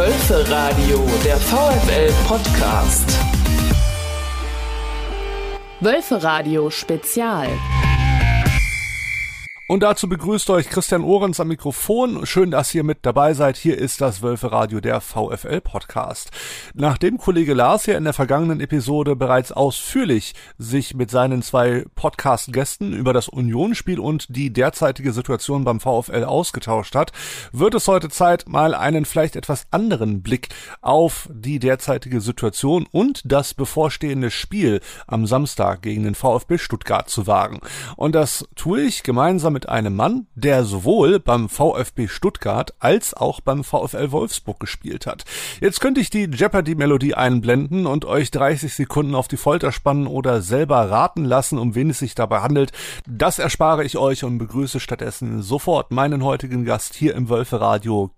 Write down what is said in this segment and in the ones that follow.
Wölfe Radio, der VfL Podcast. Wölfe Radio Spezial. Und dazu begrüßt euch Christian Ohrens am Mikrofon. Schön, dass ihr mit dabei seid. Hier ist das Wölfe Radio, der VfL Podcast. Nachdem Kollege Lars ja in der vergangenen Episode bereits ausführlich sich mit seinen zwei Podcast-Gästen über das Unionsspiel und die derzeitige Situation beim VfL ausgetauscht hat, wird es heute Zeit, mal einen vielleicht etwas anderen Blick auf die derzeitige Situation und das bevorstehende Spiel am Samstag gegen den VfB Stuttgart zu wagen. Und das tue ich gemeinsam mit einem Mann, der sowohl beim VfB Stuttgart als auch beim VfL Wolfsburg gespielt hat. Jetzt könnte ich die Jeopardy-Melodie einblenden und euch 30 Sekunden auf die Folter spannen oder selber raten lassen, um wen es sich dabei handelt. Das erspare ich euch und begrüße stattdessen sofort meinen heutigen Gast hier im Wölfe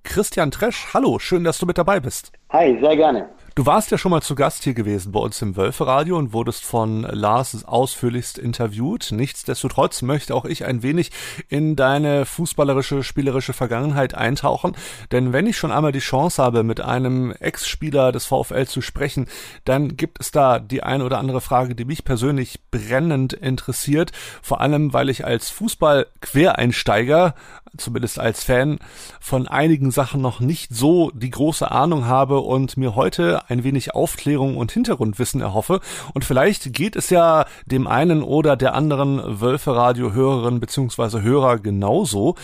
Christian Tresch. Hallo, schön, dass du mit dabei bist. Hi, sehr gerne. Du warst ja schon mal zu Gast hier gewesen bei uns im Wölferadio und wurdest von Lars ausführlichst interviewt. Nichtsdestotrotz möchte auch ich ein wenig in deine fußballerische, spielerische Vergangenheit eintauchen. Denn wenn ich schon einmal die Chance habe, mit einem Ex-Spieler des VfL zu sprechen, dann gibt es da die eine oder andere Frage, die mich persönlich brennend interessiert. Vor allem, weil ich als Fußball-Quereinsteiger zumindest als Fan, von einigen Sachen noch nicht so die große Ahnung habe und mir heute ein wenig Aufklärung und Hintergrundwissen erhoffe. Und vielleicht geht es ja dem einen oder der anderen Wölfe-Radio-Hörerin bzw. Hörer genauso.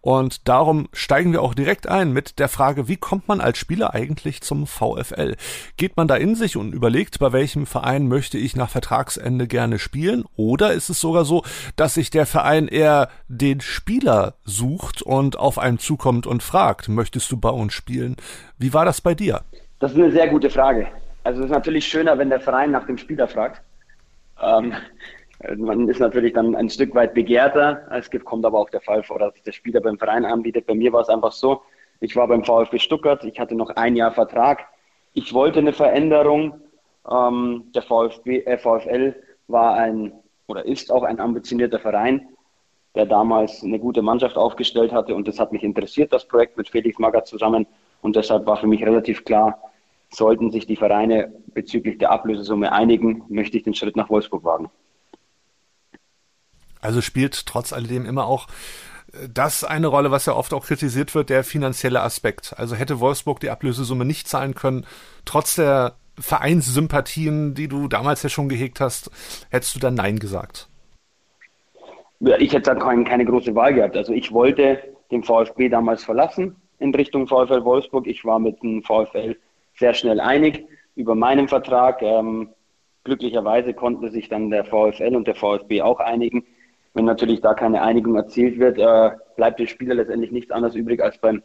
Und darum steigen wir auch direkt ein mit der Frage, wie kommt man als Spieler eigentlich zum VfL? Geht man da in sich und überlegt, bei welchem Verein möchte ich nach Vertragsende gerne spielen? Oder ist es sogar so, dass sich der Verein eher den Spieler sucht? und auf einen zukommt und fragt, möchtest du bei uns spielen? Wie war das bei dir? Das ist eine sehr gute Frage. Also es ist natürlich schöner, wenn der Verein nach dem Spieler fragt. Ähm, man ist natürlich dann ein Stück weit begehrter. Es gibt, kommt aber auch der Fall vor, dass der Spieler beim Verein anbietet. Bei mir war es einfach so, ich war beim VfB Stuttgart, ich hatte noch ein Jahr Vertrag. Ich wollte eine Veränderung. Ähm, der VfB, äh, VfL war ein oder ist auch ein ambitionierter Verein der damals eine gute Mannschaft aufgestellt hatte. Und das hat mich interessiert, das Projekt mit Felix Magath zusammen. Und deshalb war für mich relativ klar, sollten sich die Vereine bezüglich der Ablösesumme einigen, möchte ich den Schritt nach Wolfsburg wagen. Also spielt trotz alledem immer auch äh, das eine Rolle, was ja oft auch kritisiert wird, der finanzielle Aspekt. Also hätte Wolfsburg die Ablösesumme nicht zahlen können, trotz der Vereinssympathien, die du damals ja schon gehegt hast, hättest du dann Nein gesagt ich hätte dann keine, keine große Wahl gehabt. Also ich wollte den VfB damals verlassen in Richtung VfL Wolfsburg. Ich war mit dem VfL sehr schnell einig über meinen Vertrag. Ähm, glücklicherweise konnten sich dann der VfL und der VfB auch einigen. Wenn natürlich da keine Einigung erzielt wird, äh, bleibt dem Spieler letztendlich nichts anderes übrig, als beim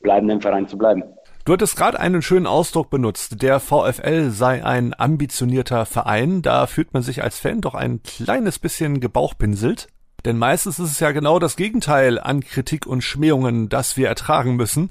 bleibenden Verein zu bleiben. Du hattest gerade einen schönen Ausdruck benutzt. Der VfL sei ein ambitionierter Verein. Da fühlt man sich als Fan doch ein kleines bisschen gebauchpinselt. Denn meistens ist es ja genau das Gegenteil an Kritik und Schmähungen, das wir ertragen müssen.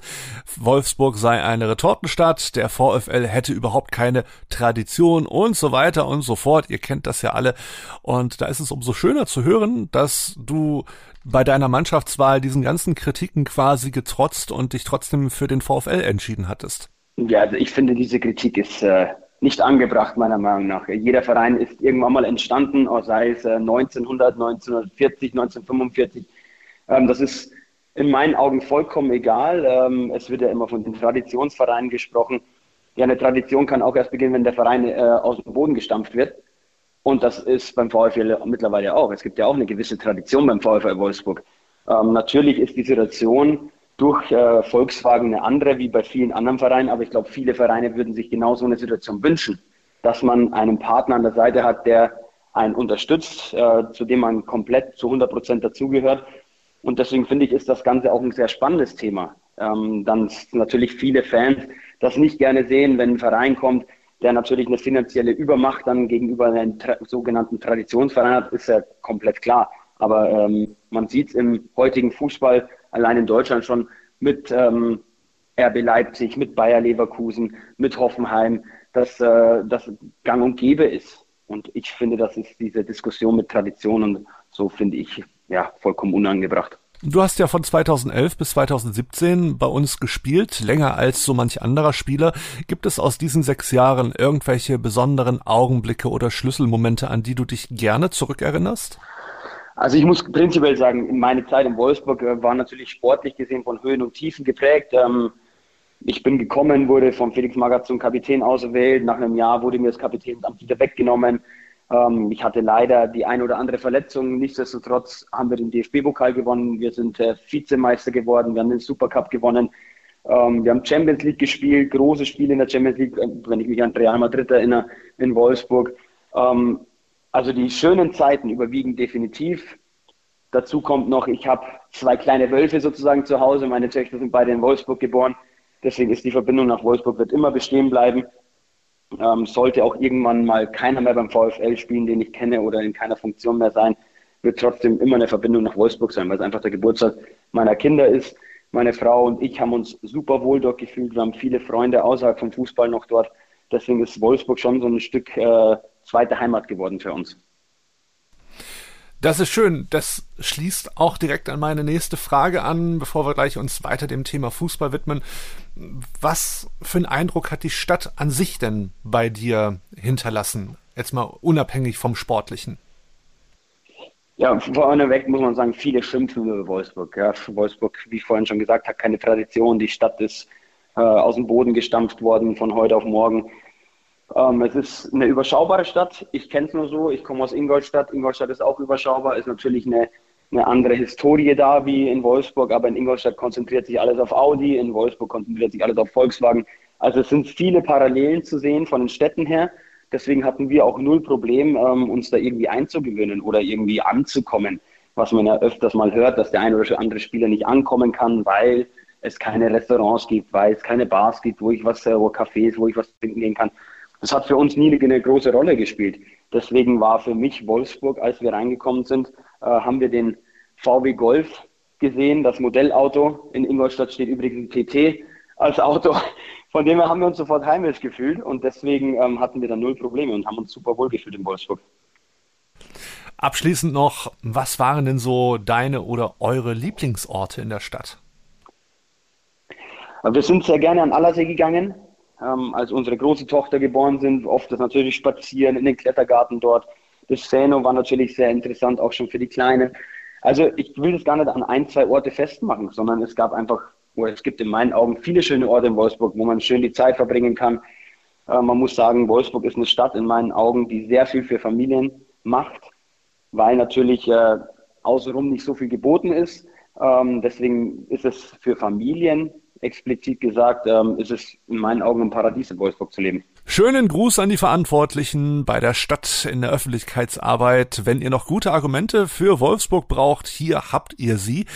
Wolfsburg sei eine Retortenstadt, der VfL hätte überhaupt keine Tradition und so weiter und so fort. Ihr kennt das ja alle. Und da ist es umso schöner zu hören, dass du bei deiner Mannschaftswahl diesen ganzen Kritiken quasi getrotzt und dich trotzdem für den VfL entschieden hattest. Ja, also ich finde, diese Kritik ist äh, nicht angebracht, meiner Meinung nach. Jeder Verein ist irgendwann mal entstanden, sei es 1900, 1940, 1945. das ist in meinen Augen vollkommen egal. Ähm, es wird ja immer von den Traditionsvereinen gesprochen. Ja, eine Tradition kann auch erst beginnen, wenn der Verein äh, aus dem Boden gestampft wird. Und das ist beim VfL mittlerweile auch. Es gibt ja auch eine gewisse Tradition beim VfL Wolfsburg. Ähm, natürlich ist die Situation durch äh, Volkswagen eine andere wie bei vielen anderen Vereinen, aber ich glaube, viele Vereine würden sich genau so eine Situation wünschen, dass man einen Partner an der Seite hat, der einen unterstützt, äh, zu dem man komplett zu 100 Prozent dazugehört. Und deswegen finde ich, ist das Ganze auch ein sehr spannendes Thema. Ähm, dann natürlich viele Fans das nicht gerne sehen, wenn ein Verein kommt, der natürlich eine finanzielle Übermacht dann gegenüber einem tra sogenannten Traditionsverein hat, ist ja komplett klar. Aber ähm, man sieht es im heutigen Fußball, allein in Deutschland schon mit ähm, RB Leipzig, mit Bayer Leverkusen, mit Hoffenheim, dass äh, das gang und gäbe ist. Und ich finde, das ist diese Diskussion mit Tradition und so finde ich ja vollkommen unangebracht. Du hast ja von 2011 bis 2017 bei uns gespielt, länger als so manch anderer Spieler. Gibt es aus diesen sechs Jahren irgendwelche besonderen Augenblicke oder Schlüsselmomente, an die du dich gerne zurückerinnerst? Also ich muss prinzipiell sagen, meine Zeit in Wolfsburg äh, war natürlich sportlich gesehen von Höhen und Tiefen geprägt. Ähm, ich bin gekommen, wurde von Felix Magath zum Kapitän auserwählt. Nach einem Jahr wurde mir das Kapitänsamt wieder weggenommen. Ähm, ich hatte leider die ein oder andere Verletzung. Nichtsdestotrotz haben wir den DFB-Pokal gewonnen. Wir sind äh, Vizemeister geworden. Wir haben den Supercup gewonnen. Ähm, wir haben Champions League gespielt, große Spiele in der Champions League, äh, wenn ich mich an Real Madrid erinnere, in Wolfsburg. Also die schönen Zeiten überwiegen definitiv. Dazu kommt noch, ich habe zwei kleine Wölfe sozusagen zu Hause. Meine Töchter sind beide in Wolfsburg geboren. Deswegen ist die Verbindung nach Wolfsburg wird immer bestehen bleiben. Ähm, sollte auch irgendwann mal keiner mehr beim VfL spielen, den ich kenne oder in keiner Funktion mehr sein, wird trotzdem immer eine Verbindung nach Wolfsburg sein, weil es einfach der Geburtstag meiner Kinder ist. Meine Frau und ich haben uns super wohl dort gefühlt. Wir haben viele Freunde außerhalb vom Fußball noch dort. Deswegen ist Wolfsburg schon so ein Stück äh, zweite Heimat geworden für uns. Das ist schön. Das schließt auch direkt an meine nächste Frage an, bevor wir gleich uns weiter dem Thema Fußball widmen. Was für einen Eindruck hat die Stadt an sich denn bei dir hinterlassen? Jetzt mal unabhängig vom Sportlichen. Ja, vorneweg muss man sagen, viele schimpfen über Wolfsburg. Ja, Wolfsburg, wie vorhin schon gesagt, hat keine Tradition. Die Stadt ist äh, aus dem Boden gestampft worden von heute auf morgen. Ähm, es ist eine überschaubare Stadt. Ich kenne es nur so. Ich komme aus Ingolstadt. Ingolstadt ist auch überschaubar. Ist natürlich eine, eine andere Historie da wie in Wolfsburg. Aber in Ingolstadt konzentriert sich alles auf Audi. In Wolfsburg konzentriert sich alles auf Volkswagen. Also es sind viele Parallelen zu sehen von den Städten her. Deswegen hatten wir auch null Problem, ähm, uns da irgendwie einzugewöhnen oder irgendwie anzukommen. Was man ja öfters mal hört, dass der eine oder andere Spieler nicht ankommen kann, weil es keine Restaurants gibt, weil es keine Bars gibt, wo ich was, äh, wo Cafés, wo ich was trinken gehen kann. Das hat für uns nie eine große Rolle gespielt. Deswegen war für mich Wolfsburg, als wir reingekommen sind, äh, haben wir den VW Golf gesehen. Das Modellauto in Ingolstadt steht übrigens ein TT als Auto. Von dem her haben wir uns sofort heimisch gefühlt und deswegen ähm, hatten wir dann null Probleme und haben uns super wohl gefühlt in Wolfsburg. Abschließend noch, was waren denn so deine oder eure Lieblingsorte in der Stadt? Wir sind sehr gerne an Allersee gegangen ähm, als unsere große Tochter geboren sind, oft das natürlich Spazieren in den Klettergarten dort. Das Seno war natürlich sehr interessant, auch schon für die Kleinen. Also ich will das gar nicht an ein, zwei Orte festmachen, sondern es gab einfach, oder es gibt in meinen Augen viele schöne Orte in Wolfsburg, wo man schön die Zeit verbringen kann. Äh, man muss sagen, Wolfsburg ist eine Stadt in meinen Augen, die sehr viel für Familien macht, weil natürlich äh, außenrum nicht so viel geboten ist. Ähm, deswegen ist es für Familien explizit gesagt, ähm, ist es in meinen Augen ein Paradies in Wolfsburg zu leben. Schönen Gruß an die Verantwortlichen bei der Stadt in der Öffentlichkeitsarbeit. Wenn ihr noch gute Argumente für Wolfsburg braucht, hier habt ihr sie.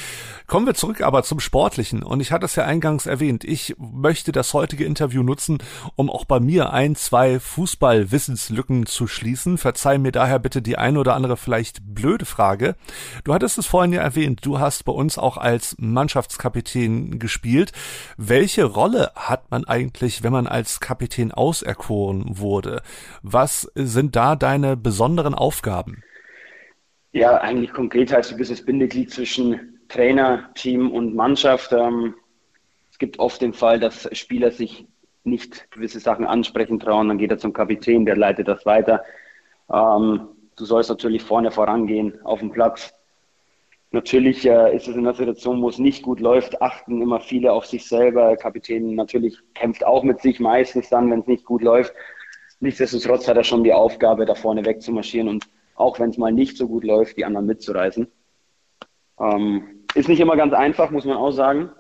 Kommen wir zurück aber zum Sportlichen. Und ich hatte es ja eingangs erwähnt. Ich möchte das heutige Interview nutzen, um auch bei mir ein, zwei Fußballwissenslücken zu schließen. Verzeih mir daher bitte die ein oder andere vielleicht blöde Frage. Du hattest es vorhin ja erwähnt. Du hast bei uns auch als Mannschaftskapitän gespielt. Welche Rolle hat man eigentlich, wenn man als Kapitän auserkoren auserkoren wurde. Was sind da deine besonderen Aufgaben? Ja, eigentlich konkret heißt du bist das Bindeglied zwischen Trainer, Team und Mannschaft. Ähm, es gibt oft den Fall, dass Spieler sich nicht gewisse Sachen ansprechen trauen, dann geht er zum Kapitän, der leitet das weiter. Ähm, du sollst natürlich vorne vorangehen auf dem Platz. Natürlich äh, ist es in einer Situation, wo es nicht gut läuft, achten immer viele auf sich selber. Der Kapitän natürlich kämpft auch mit sich meistens dann, wenn es nicht gut läuft. Nichtsdestotrotz hat er schon die Aufgabe, da vorne wegzumarschieren und auch wenn es mal nicht so gut läuft, die anderen mitzureißen. Ähm, ist nicht immer ganz einfach, muss man auch sagen.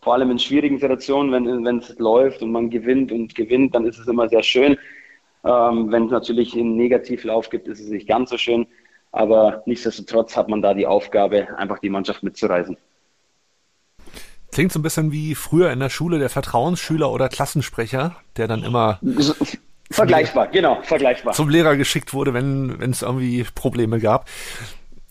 Vor allem in schwierigen Situationen, wenn, es läuft und man gewinnt und gewinnt, dann ist es immer sehr schön. Ähm, wenn es natürlich einen Negativlauf gibt, ist es nicht ganz so schön. Aber nichtsdestotrotz hat man da die Aufgabe, einfach die Mannschaft mitzureisen. Klingt so ein bisschen wie früher in der Schule der Vertrauensschüler oder Klassensprecher, der dann immer vergleichbar, genau, vergleichbar. Zum Lehrer geschickt wurde, wenn wenn es irgendwie Probleme gab.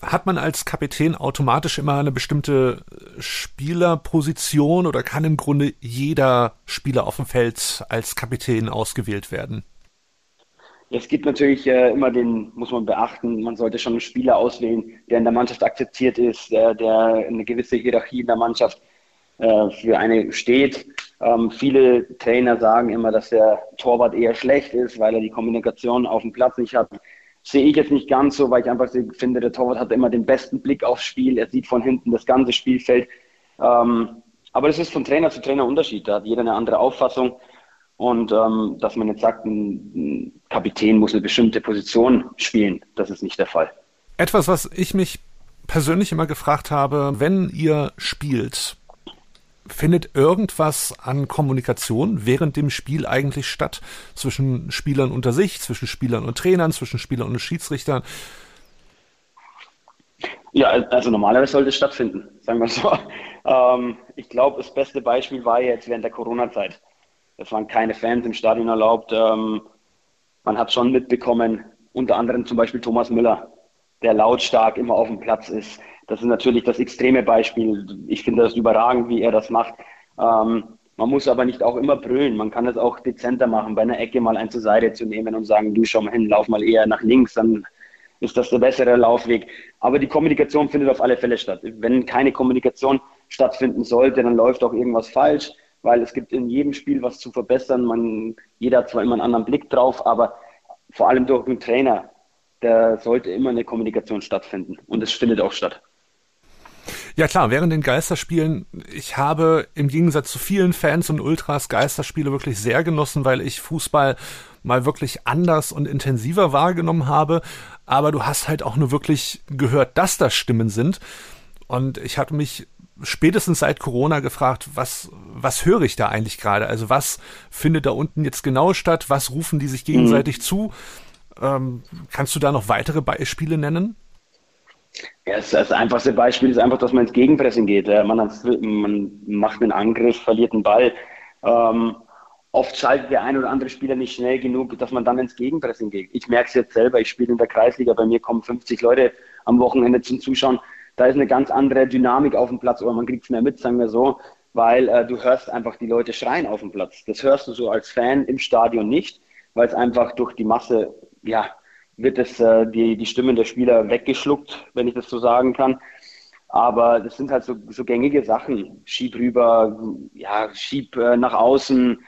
Hat man als Kapitän automatisch immer eine bestimmte Spielerposition oder kann im Grunde jeder Spieler auf dem Feld als Kapitän ausgewählt werden? Es gibt natürlich äh, immer den, muss man beachten, man sollte schon einen Spieler auswählen, der in der Mannschaft akzeptiert ist, der, der eine gewisse Hierarchie in der Mannschaft äh, für eine steht. Ähm, viele Trainer sagen immer, dass der Torwart eher schlecht ist, weil er die Kommunikation auf dem Platz nicht hat. Sehe ich jetzt nicht ganz so, weil ich einfach finde, der Torwart hat immer den besten Blick aufs Spiel. Er sieht von hinten das ganze Spielfeld. Ähm, aber das ist von Trainer zu Trainer Unterschied. Da hat jeder eine andere Auffassung. Und ähm, dass man jetzt sagt, ein Kapitän muss eine bestimmte Position spielen, das ist nicht der Fall. Etwas, was ich mich persönlich immer gefragt habe, wenn ihr spielt, findet irgendwas an Kommunikation während dem Spiel eigentlich statt? Zwischen Spielern unter sich, zwischen Spielern und Trainern, zwischen Spielern und Schiedsrichtern? Ja, also normalerweise sollte es stattfinden, sagen wir so. Ähm, ich glaube, das beste Beispiel war jetzt während der Corona-Zeit. Es waren keine Fans im Stadion erlaubt. Ähm, man hat schon mitbekommen, unter anderem zum Beispiel Thomas Müller, der lautstark immer auf dem Platz ist. Das ist natürlich das extreme Beispiel. Ich finde das überragend, wie er das macht. Ähm, man muss aber nicht auch immer brüllen. Man kann es auch dezenter machen, bei einer Ecke mal einen zur Seite zu nehmen und sagen, du schau mal hin, lauf mal eher nach links, dann ist das der bessere Laufweg. Aber die Kommunikation findet auf alle Fälle statt. Wenn keine Kommunikation stattfinden sollte, dann läuft auch irgendwas falsch weil es gibt in jedem Spiel was zu verbessern. Man, jeder hat zwar immer einen anderen Blick drauf, aber vor allem durch den Trainer, da sollte immer eine Kommunikation stattfinden und es findet auch statt. Ja klar, während den Geisterspielen, ich habe im Gegensatz zu vielen Fans und Ultras Geisterspiele wirklich sehr genossen, weil ich Fußball mal wirklich anders und intensiver wahrgenommen habe. Aber du hast halt auch nur wirklich gehört, dass das Stimmen sind. Und ich hatte mich spätestens seit Corona gefragt, was, was höre ich da eigentlich gerade? Also was findet da unten jetzt genau statt? Was rufen die sich gegenseitig mhm. zu? Ähm, kannst du da noch weitere Beispiele nennen? Ja, das, das einfachste Beispiel ist einfach, dass man ins Gegenpressing geht. Man, hat, man macht einen Angriff, verliert einen Ball. Ähm, oft schaltet der ein oder andere Spieler nicht schnell genug, dass man dann ins Gegenpressing geht. Ich merke es jetzt selber, ich spiele in der Kreisliga, bei mir kommen 50 Leute am Wochenende zum Zuschauen da ist eine ganz andere Dynamik auf dem Platz oder man kriegt es mehr mit, sagen wir so, weil äh, du hörst einfach die Leute schreien auf dem Platz. Das hörst du so als Fan im Stadion nicht, weil es einfach durch die Masse, ja, wird es äh, die, die Stimmen der Spieler weggeschluckt, wenn ich das so sagen kann. Aber das sind halt so, so gängige Sachen. Schieb rüber, ja, schieb äh, nach außen,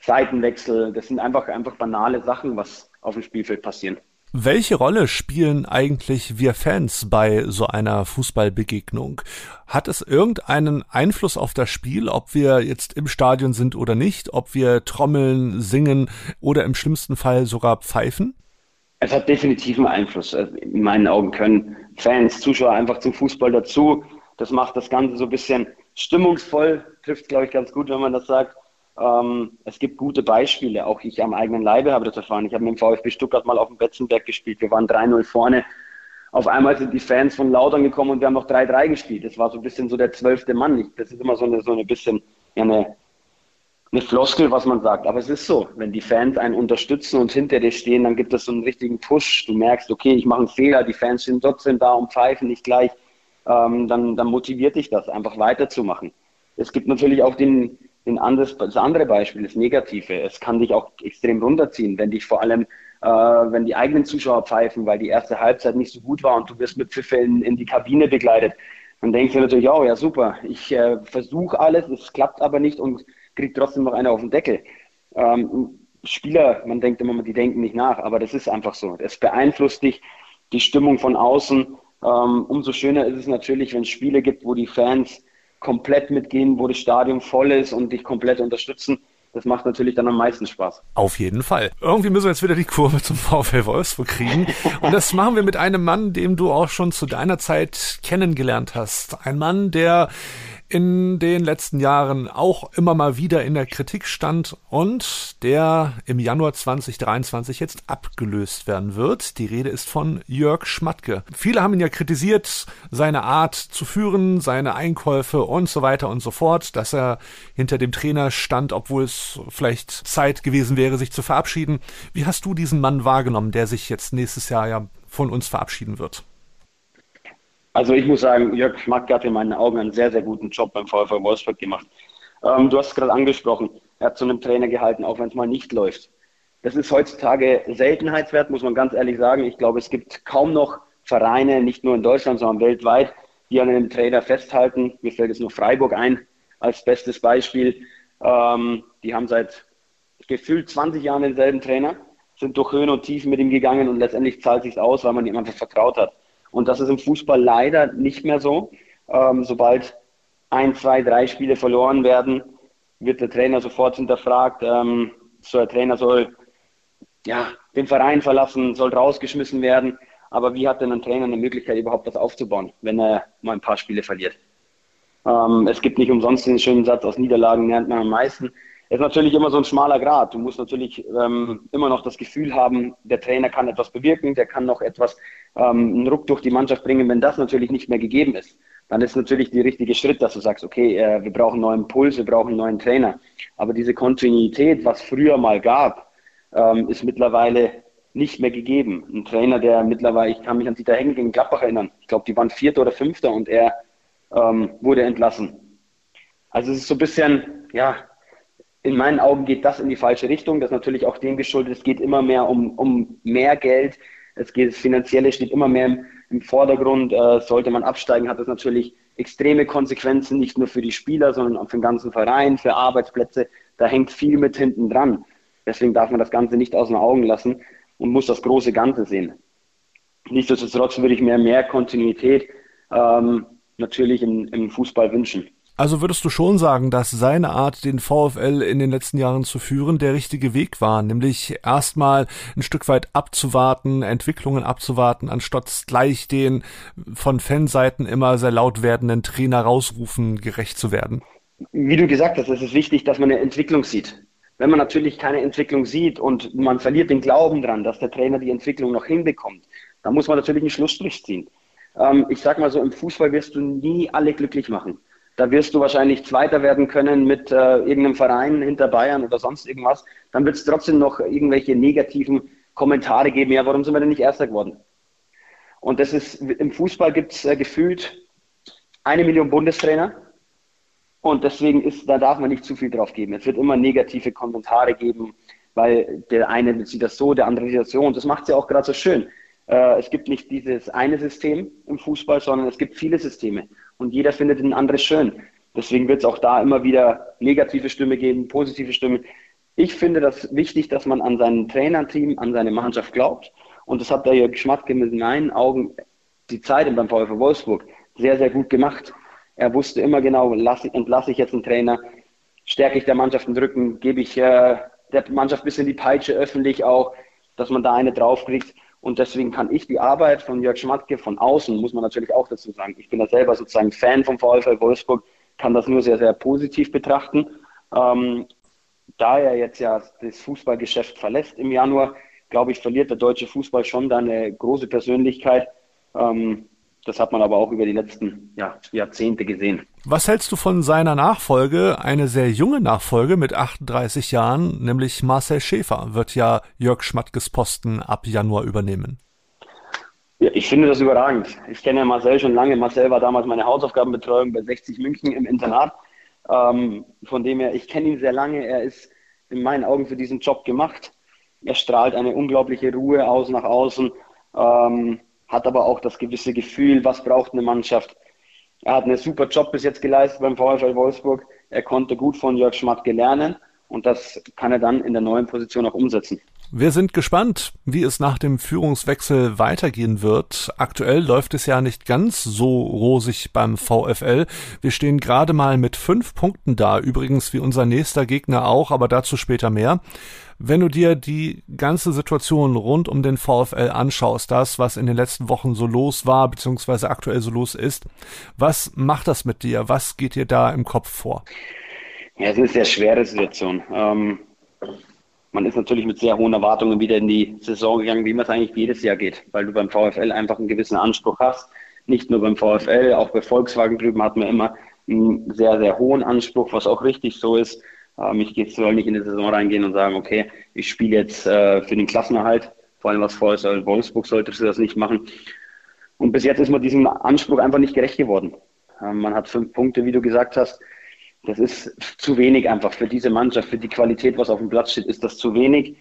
Seitenwechsel. Das sind einfach, einfach banale Sachen, was auf dem Spielfeld passieren. Welche Rolle spielen eigentlich wir Fans bei so einer Fußballbegegnung? Hat es irgendeinen Einfluss auf das Spiel, ob wir jetzt im Stadion sind oder nicht, ob wir trommeln, singen oder im schlimmsten Fall sogar pfeifen? Es hat definitiv einen Einfluss. Also in meinen Augen können Fans, Zuschauer einfach zum Fußball dazu. Das macht das Ganze so ein bisschen stimmungsvoll, trifft, glaube ich, ganz gut, wenn man das sagt. Ähm, es gibt gute Beispiele, auch ich am eigenen Leibe habe das erfahren. Ich habe mit dem VfB Stuttgart mal auf dem Betzenberg gespielt. Wir waren 3-0 vorne. Auf einmal sind die Fans von Lautern gekommen und wir haben noch 3-3 gespielt. Das war so ein bisschen so der zwölfte Mann. Das ist immer so eine, so eine bisschen eine, eine Floskel, was man sagt. Aber es ist so, wenn die Fans einen unterstützen und hinter dir stehen, dann gibt es so einen richtigen Push. Du merkst, okay, ich mache einen Fehler, die Fans sind trotzdem da und pfeifen nicht gleich. Ähm, dann, dann motiviert dich das, einfach weiterzumachen. Es gibt natürlich auch den, ein anderes, das andere Beispiel, das Negative. Es kann dich auch extrem runterziehen, wenn dich vor allem, äh, wenn die eigenen Zuschauer pfeifen, weil die erste Halbzeit nicht so gut war und du wirst mit Pfiffe in, die Kabine begleitet. Dann denkst du natürlich, oh ja, super, ich äh, versuche alles, es klappt aber nicht und krieg trotzdem noch eine auf den Deckel. Ähm, Spieler, man denkt immer, die denken nicht nach, aber das ist einfach so. Es beeinflusst dich, die Stimmung von außen. Ähm, umso schöner ist es natürlich, wenn es Spiele gibt, wo die Fans komplett mitgehen, wo das Stadion voll ist und dich komplett unterstützen. Das macht natürlich dann am meisten Spaß. Auf jeden Fall. Irgendwie müssen wir jetzt wieder die Kurve zum VfL Wolfsburg kriegen. Und das machen wir mit einem Mann, den du auch schon zu deiner Zeit kennengelernt hast. Ein Mann, der in den letzten Jahren auch immer mal wieder in der Kritik stand und der im Januar 2023 jetzt abgelöst werden wird. Die Rede ist von Jörg Schmatke. Viele haben ihn ja kritisiert, seine Art zu führen, seine Einkäufe und so weiter und so fort, dass er hinter dem Trainer stand, obwohl es vielleicht Zeit gewesen wäre, sich zu verabschieden. Wie hast du diesen Mann wahrgenommen, der sich jetzt nächstes Jahr ja von uns verabschieden wird? Also ich muss sagen, Jörg Schmack hat in meinen Augen einen sehr, sehr guten Job beim VfL Wolfsburg gemacht. Ähm, du hast es gerade angesprochen, er hat zu einem Trainer gehalten, auch wenn es mal nicht läuft. Das ist heutzutage Seltenheitswert, muss man ganz ehrlich sagen. Ich glaube, es gibt kaum noch Vereine, nicht nur in Deutschland, sondern weltweit, die an einem Trainer festhalten. Mir fällt jetzt nur Freiburg ein als bestes Beispiel. Ähm, die haben seit gefühlt 20 Jahren denselben Trainer, sind durch Höhen und Tiefen mit ihm gegangen und letztendlich zahlt sich aus, weil man ihm einfach vertraut hat. Und das ist im Fußball leider nicht mehr so. Ähm, sobald ein, zwei, drei Spiele verloren werden, wird der Trainer sofort hinterfragt. Ähm, so der Trainer soll ja, den Verein verlassen, soll rausgeschmissen werden. Aber wie hat denn ein Trainer eine Möglichkeit, überhaupt was aufzubauen, wenn er mal ein paar Spiele verliert? Ähm, es gibt nicht umsonst den schönen Satz, aus Niederlagen lernt man am meisten. Es ist natürlich immer so ein schmaler Grad. Du musst natürlich ähm, immer noch das Gefühl haben, der Trainer kann etwas bewirken, der kann noch etwas, ähm, einen Ruck durch die Mannschaft bringen. Wenn das natürlich nicht mehr gegeben ist, dann ist natürlich der richtige Schritt, dass du sagst, okay, äh, wir brauchen einen neuen Puls, wir brauchen einen neuen Trainer. Aber diese Kontinuität, was früher mal gab, ähm, ist mittlerweile nicht mehr gegeben. Ein Trainer, der mittlerweile, ich kann mich an Dieter Hengel gegen Gladbach erinnern, ich glaube, die waren Vierter oder Fünfter und er ähm, wurde entlassen. Also es ist so ein bisschen, ja, in meinen Augen geht das in die falsche Richtung. Das natürlich auch dem geschuldet, es geht immer mehr um, um mehr Geld. Es geht, das Finanzielle steht immer mehr im, im Vordergrund. Äh, sollte man absteigen, hat das natürlich extreme Konsequenzen, nicht nur für die Spieler, sondern auch für den ganzen Verein, für Arbeitsplätze. Da hängt viel mit hinten dran. Deswegen darf man das Ganze nicht aus den Augen lassen und muss das große Ganze sehen. Nichtsdestotrotz würde ich mir mehr Kontinuität ähm, natürlich im, im Fußball wünschen. Also würdest du schon sagen, dass seine Art, den VfL in den letzten Jahren zu führen, der richtige Weg war, nämlich erstmal ein Stück weit abzuwarten, Entwicklungen abzuwarten, anstatt gleich den von Fanseiten immer sehr laut werdenden Trainer rausrufen, gerecht zu werden? Wie du gesagt hast, es ist wichtig, dass man eine Entwicklung sieht. Wenn man natürlich keine Entwicklung sieht und man verliert den Glauben dran, dass der Trainer die Entwicklung noch hinbekommt, dann muss man natürlich einen Schlussstrich ziehen. Ähm, ich sag mal so, im Fußball wirst du nie alle glücklich machen. Da wirst du wahrscheinlich Zweiter werden können mit äh, irgendeinem Verein hinter Bayern oder sonst irgendwas. Dann wird es trotzdem noch irgendwelche negativen Kommentare geben. Ja, warum sind wir denn nicht Erster geworden? Und das ist, im Fußball gibt es äh, gefühlt eine Million Bundestrainer. Und deswegen ist, da darf man nicht zu viel drauf geben. Es wird immer negative Kommentare geben, weil der eine sieht das so, der andere sieht das so. Und das macht es ja auch gerade so schön. Äh, es gibt nicht dieses eine System im Fußball, sondern es gibt viele Systeme und jeder findet ein anderes schön. Deswegen wird es auch da immer wieder negative Stimme geben, positive Stimmen. Ich finde das wichtig, dass man an sein Trainerteam, an seine Mannschaft glaubt. Und das hat der Jörg Schmatke mit meinen Augen die Zeit beim VfL Wolfsburg sehr, sehr gut gemacht. Er wusste immer genau, lasse, entlasse ich jetzt einen Trainer, stärke ich der Mannschaft den Rücken, gebe ich äh, der Mannschaft ein bisschen die Peitsche öffentlich auch, dass man da eine draufkriegt. Und deswegen kann ich die Arbeit von Jörg Schmatke von außen, muss man natürlich auch dazu sagen, ich bin da selber sozusagen Fan vom VfL Wolfsburg, kann das nur sehr, sehr positiv betrachten. Ähm, da er jetzt ja das Fußballgeschäft verlässt im Januar, glaube ich, verliert der deutsche Fußball schon da eine große Persönlichkeit. Ähm, das hat man aber auch über die letzten ja, Jahrzehnte gesehen. Was hältst du von seiner Nachfolge? Eine sehr junge Nachfolge mit 38 Jahren, nämlich Marcel Schäfer, wird ja Jörg Schmattges Posten ab Januar übernehmen. Ja, ich finde das überragend. Ich kenne ja Marcel schon lange. Marcel war damals meine Hausaufgabenbetreuung bei 60 München im Internat. Ähm, von dem her, ich kenne ihn sehr lange. Er ist in meinen Augen für diesen Job gemacht. Er strahlt eine unglaubliche Ruhe aus nach außen. Ähm, hat aber auch das gewisse Gefühl, was braucht eine Mannschaft. Er hat einen super Job bis jetzt geleistet beim VfL Wolfsburg. Er konnte gut von Jörg Schmatke lernen und das kann er dann in der neuen Position auch umsetzen. Wir sind gespannt, wie es nach dem Führungswechsel weitergehen wird. Aktuell läuft es ja nicht ganz so rosig beim VfL. Wir stehen gerade mal mit fünf Punkten da, übrigens wie unser nächster Gegner auch, aber dazu später mehr. Wenn du dir die ganze Situation rund um den VfL anschaust, das, was in den letzten Wochen so los war, beziehungsweise aktuell so los ist, was macht das mit dir? Was geht dir da im Kopf vor? Ja, es ist eine sehr schwere Situation. Ähm, man ist natürlich mit sehr hohen Erwartungen wieder in die Saison gegangen, wie man es eigentlich jedes Jahr geht, weil du beim VfL einfach einen gewissen Anspruch hast. Nicht nur beim VfL, auch bei Volkswagen drüben hat man immer einen sehr, sehr hohen Anspruch, was auch richtig so ist. Ähm, ich soll nicht in die Saison reingehen und sagen, okay, ich spiele jetzt äh, für den Klassenerhalt, vor allem was soll. Wolfsburg sollte das nicht machen. Und bis jetzt ist man diesem Anspruch einfach nicht gerecht geworden. Ähm, man hat fünf Punkte, wie du gesagt hast. Das ist zu wenig einfach für diese Mannschaft, für die Qualität, was auf dem Platz steht, ist das zu wenig.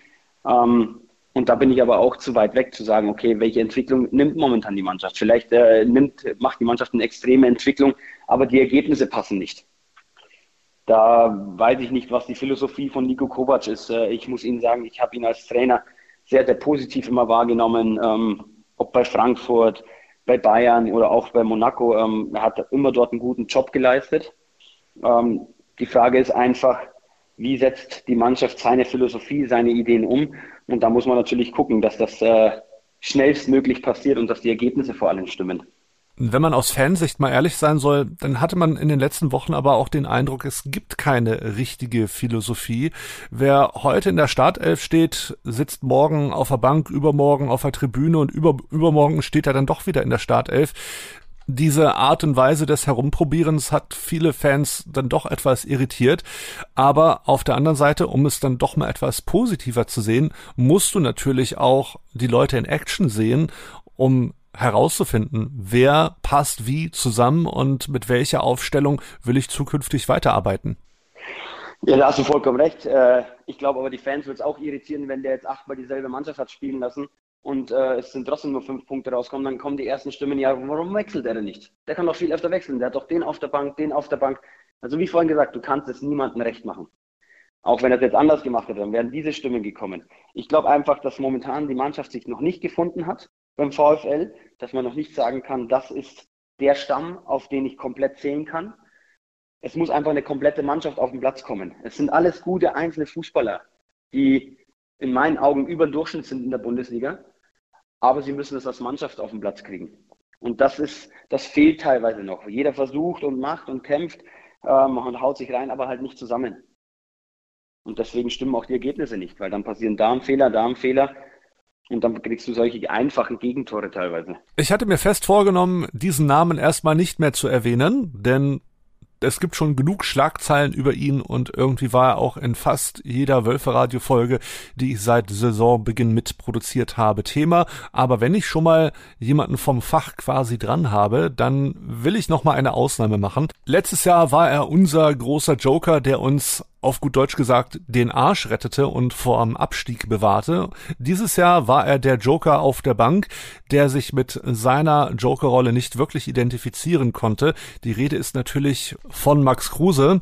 Ähm, und da bin ich aber auch zu weit weg zu sagen, okay, welche Entwicklung nimmt momentan die Mannschaft? Vielleicht äh, nimmt, macht die Mannschaft eine extreme Entwicklung, aber die Ergebnisse passen nicht. Da weiß ich nicht, was die Philosophie von Nico Kovac ist. Äh, ich muss Ihnen sagen, ich habe ihn als Trainer sehr, sehr positiv immer wahrgenommen, ähm, ob bei Frankfurt, bei Bayern oder auch bei Monaco. Ähm, er hat immer dort einen guten Job geleistet. Ähm, die Frage ist einfach, wie setzt die Mannschaft seine Philosophie, seine Ideen um? Und da muss man natürlich gucken, dass das äh, schnellstmöglich passiert und dass die Ergebnisse vor allem stimmen. Wenn man aus Fansicht mal ehrlich sein soll, dann hatte man in den letzten Wochen aber auch den Eindruck, es gibt keine richtige Philosophie. Wer heute in der Startelf steht, sitzt morgen auf der Bank, übermorgen auf der Tribüne und über, übermorgen steht er dann doch wieder in der Startelf. Diese Art und Weise des Herumprobierens hat viele Fans dann doch etwas irritiert. Aber auf der anderen Seite, um es dann doch mal etwas positiver zu sehen, musst du natürlich auch die Leute in Action sehen, um herauszufinden, wer passt wie zusammen und mit welcher Aufstellung will ich zukünftig weiterarbeiten. Ja, da hast du vollkommen recht. Äh, ich glaube aber, die Fans wird es auch irritieren, wenn der jetzt achtmal dieselbe Mannschaft hat spielen lassen und äh, es sind trotzdem nur fünf Punkte rauskommen, dann kommen die ersten Stimmen, ja, warum wechselt er denn nicht? Der kann doch viel öfter wechseln, der hat doch den auf der Bank, den auf der Bank. Also wie vorhin gesagt, du kannst es niemandem recht machen. Auch wenn er es jetzt anders gemacht hätte, dann wären diese Stimmen gekommen. Ich glaube einfach, dass momentan die Mannschaft sich noch nicht gefunden hat beim VfL, dass man noch nicht sagen kann, das ist der Stamm, auf den ich komplett zählen kann. Es muss einfach eine komplette Mannschaft auf den Platz kommen. Es sind alles gute einzelne Fußballer, die in meinen Augen über den Durchschnitt sind in der Bundesliga, aber sie müssen es als Mannschaft auf den Platz kriegen. Und das ist, das fehlt teilweise noch. Jeder versucht und macht und kämpft ähm, und haut sich rein, aber halt nicht zusammen. Und deswegen stimmen auch die Ergebnisse nicht, weil dann passieren da ein Fehler, da ein Fehler und dann kriegst du solche einfachen Gegentore teilweise. Ich hatte mir fest vorgenommen, diesen Namen erstmal nicht mehr zu erwähnen, denn es gibt schon genug Schlagzeilen über ihn und irgendwie war er auch in fast jeder Wölfe-Radio-Folge, die ich seit Saisonbeginn mitproduziert habe, Thema. Aber wenn ich schon mal jemanden vom Fach quasi dran habe, dann will ich noch mal eine Ausnahme machen. Letztes Jahr war er unser großer Joker, der uns auf gut Deutsch gesagt den Arsch rettete und vor Abstieg bewahrte. Dieses Jahr war er der Joker auf der Bank, der sich mit seiner Jokerrolle nicht wirklich identifizieren konnte. Die Rede ist natürlich von Max Kruse.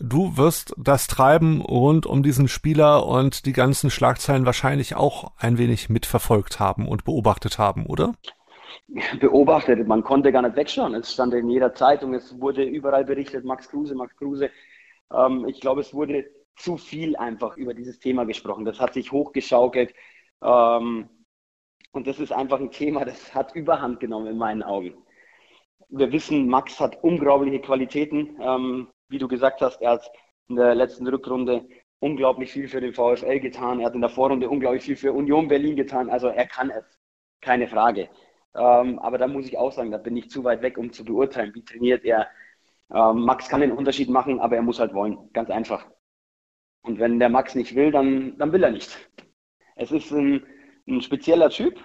Du wirst das Treiben rund um diesen Spieler und die ganzen Schlagzeilen wahrscheinlich auch ein wenig mitverfolgt haben und beobachtet haben, oder? Beobachtet, man konnte gar nicht wegschauen. Es stand in jeder Zeitung, es wurde überall berichtet, Max Kruse, Max Kruse. Ähm, ich glaube, es wurde zu viel einfach über dieses Thema gesprochen. Das hat sich hochgeschaukelt. Ähm, und das ist einfach ein Thema, das hat Überhand genommen in meinen Augen. Wir wissen, Max hat unglaubliche Qualitäten. Ähm, wie du gesagt hast, er hat in der letzten Rückrunde unglaublich viel für den VfL getan. Er hat in der Vorrunde unglaublich viel für Union Berlin getan. Also er kann es, keine Frage. Ähm, aber da muss ich auch sagen, da bin ich zu weit weg, um zu beurteilen, wie trainiert er, ähm, Max kann den Unterschied machen, aber er muss halt wollen. Ganz einfach. Und wenn der Max nicht will, dann, dann will er nicht. Es ist ein, ein spezieller Typ.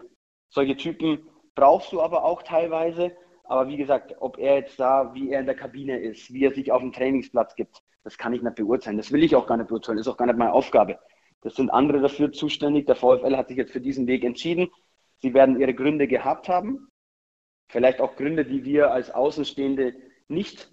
Solche Typen brauchst du aber auch teilweise. Aber wie gesagt, ob er jetzt da, wie er in der Kabine ist, wie er sich auf dem Trainingsplatz gibt, das kann ich nicht beurteilen. Das will ich auch gar nicht beurteilen. Das ist auch gar nicht meine Aufgabe. Das sind andere dafür zuständig. Der VfL hat sich jetzt für diesen Weg entschieden. Sie werden ihre Gründe gehabt haben. Vielleicht auch Gründe, die wir als Außenstehende nicht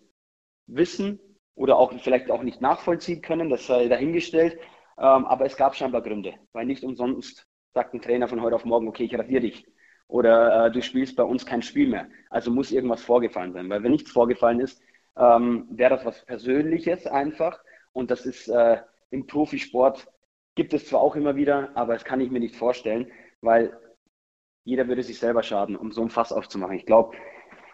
wissen oder auch vielleicht auch nicht nachvollziehen können, das sei dahingestellt. Ähm, aber es gab scheinbar Gründe, weil nicht umsonst sagt ein Trainer von heute auf morgen, okay, ich rasiere dich. Oder äh, du spielst bei uns kein Spiel mehr. Also muss irgendwas vorgefallen sein. Weil wenn nichts vorgefallen ist, ähm, wäre das was Persönliches einfach. Und das ist äh, im Profisport gibt es zwar auch immer wieder, aber das kann ich mir nicht vorstellen, weil jeder würde sich selber schaden, um so ein Fass aufzumachen. Ich glaube,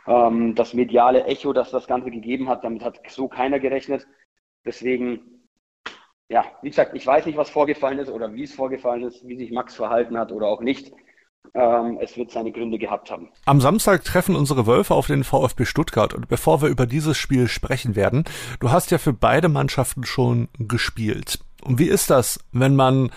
ähm, das mediale Echo, das das Ganze gegeben hat, damit hat so keiner gerechnet. Deswegen, ja, wie gesagt, ich weiß nicht, was vorgefallen ist oder wie es vorgefallen ist, wie sich Max verhalten hat oder auch nicht. Ähm, es wird seine Gründe gehabt haben. Am Samstag treffen unsere Wölfe auf den VfB Stuttgart und bevor wir über dieses Spiel sprechen werden, du hast ja für beide Mannschaften schon gespielt. Und wie ist das, wenn man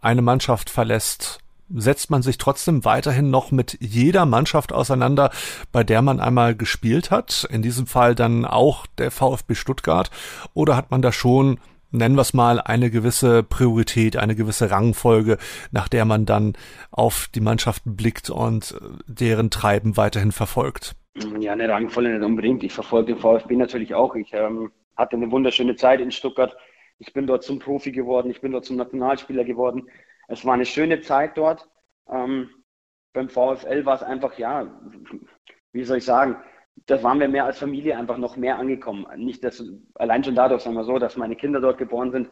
eine Mannschaft verlässt setzt man sich trotzdem weiterhin noch mit jeder Mannschaft auseinander, bei der man einmal gespielt hat. In diesem Fall dann auch der VfB Stuttgart. Oder hat man da schon nennen wir es mal, eine gewisse Priorität, eine gewisse Rangfolge, nach der man dann auf die Mannschaften blickt und deren Treiben weiterhin verfolgt. Ja, eine Rangfolge nicht unbedingt. Ich verfolge den VfB natürlich auch. Ich ähm, hatte eine wunderschöne Zeit in Stuttgart. Ich bin dort zum Profi geworden, ich bin dort zum Nationalspieler geworden. Es war eine schöne Zeit dort. Ähm, beim VfL war es einfach, ja, wie soll ich sagen, da waren wir mehr als Familie einfach noch mehr angekommen. Nicht, dass, allein schon dadurch, sagen wir so, dass meine Kinder dort geboren sind,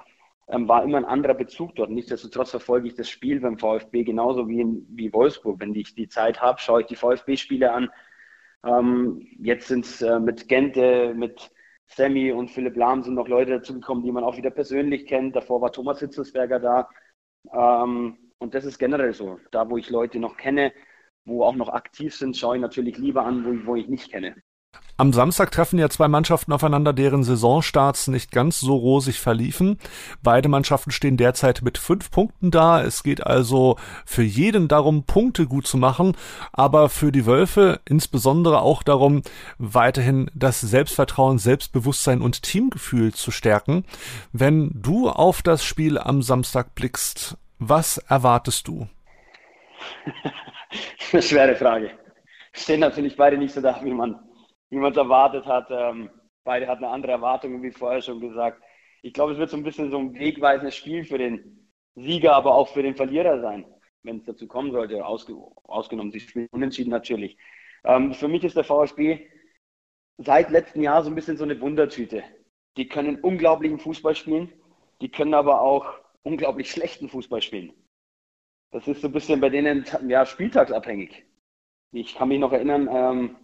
ähm, war immer ein anderer Bezug dort. Nichtsdestotrotz verfolge ich das Spiel beim VfB genauso wie in wie Wolfsburg. Wenn ich die Zeit habe, schaue ich die VfB-Spiele an. Ähm, jetzt sind es äh, mit Gente, mit Sammy und Philipp Lahm sind noch Leute dazugekommen, die man auch wieder persönlich kennt. Davor war Thomas Hitzelsberger da. Ähm, und das ist generell so. Da, wo ich Leute noch kenne, wo auch noch aktiv sind, schaue ich natürlich lieber an, wo, wo ich nicht kenne. Am Samstag treffen ja zwei Mannschaften aufeinander, deren Saisonstarts nicht ganz so rosig verliefen. Beide Mannschaften stehen derzeit mit fünf Punkten da. Es geht also für jeden darum, Punkte gut zu machen, aber für die Wölfe insbesondere auch darum, weiterhin das Selbstvertrauen, Selbstbewusstsein und Teamgefühl zu stärken. Wenn du auf das Spiel am Samstag blickst, was erwartest du? Eine schwere Frage. Stehen natürlich beide nicht so da, wie man wie man es erwartet hat. Ähm, beide hatten eine andere Erwartung, wie vorher schon gesagt. Ich glaube, es wird so ein bisschen so ein wegweisendes Spiel für den Sieger, aber auch für den Verlierer sein, wenn es dazu kommen sollte. Ausge ausgenommen, sie spielen unentschieden natürlich. Ähm, für mich ist der VfB seit letztem Jahr so ein bisschen so eine Wundertüte. Die können unglaublichen Fußball spielen, die können aber auch unglaublich schlechten Fußball spielen. Das ist so ein bisschen bei denen ja, spieltagsabhängig. Ich kann mich noch erinnern, ähm,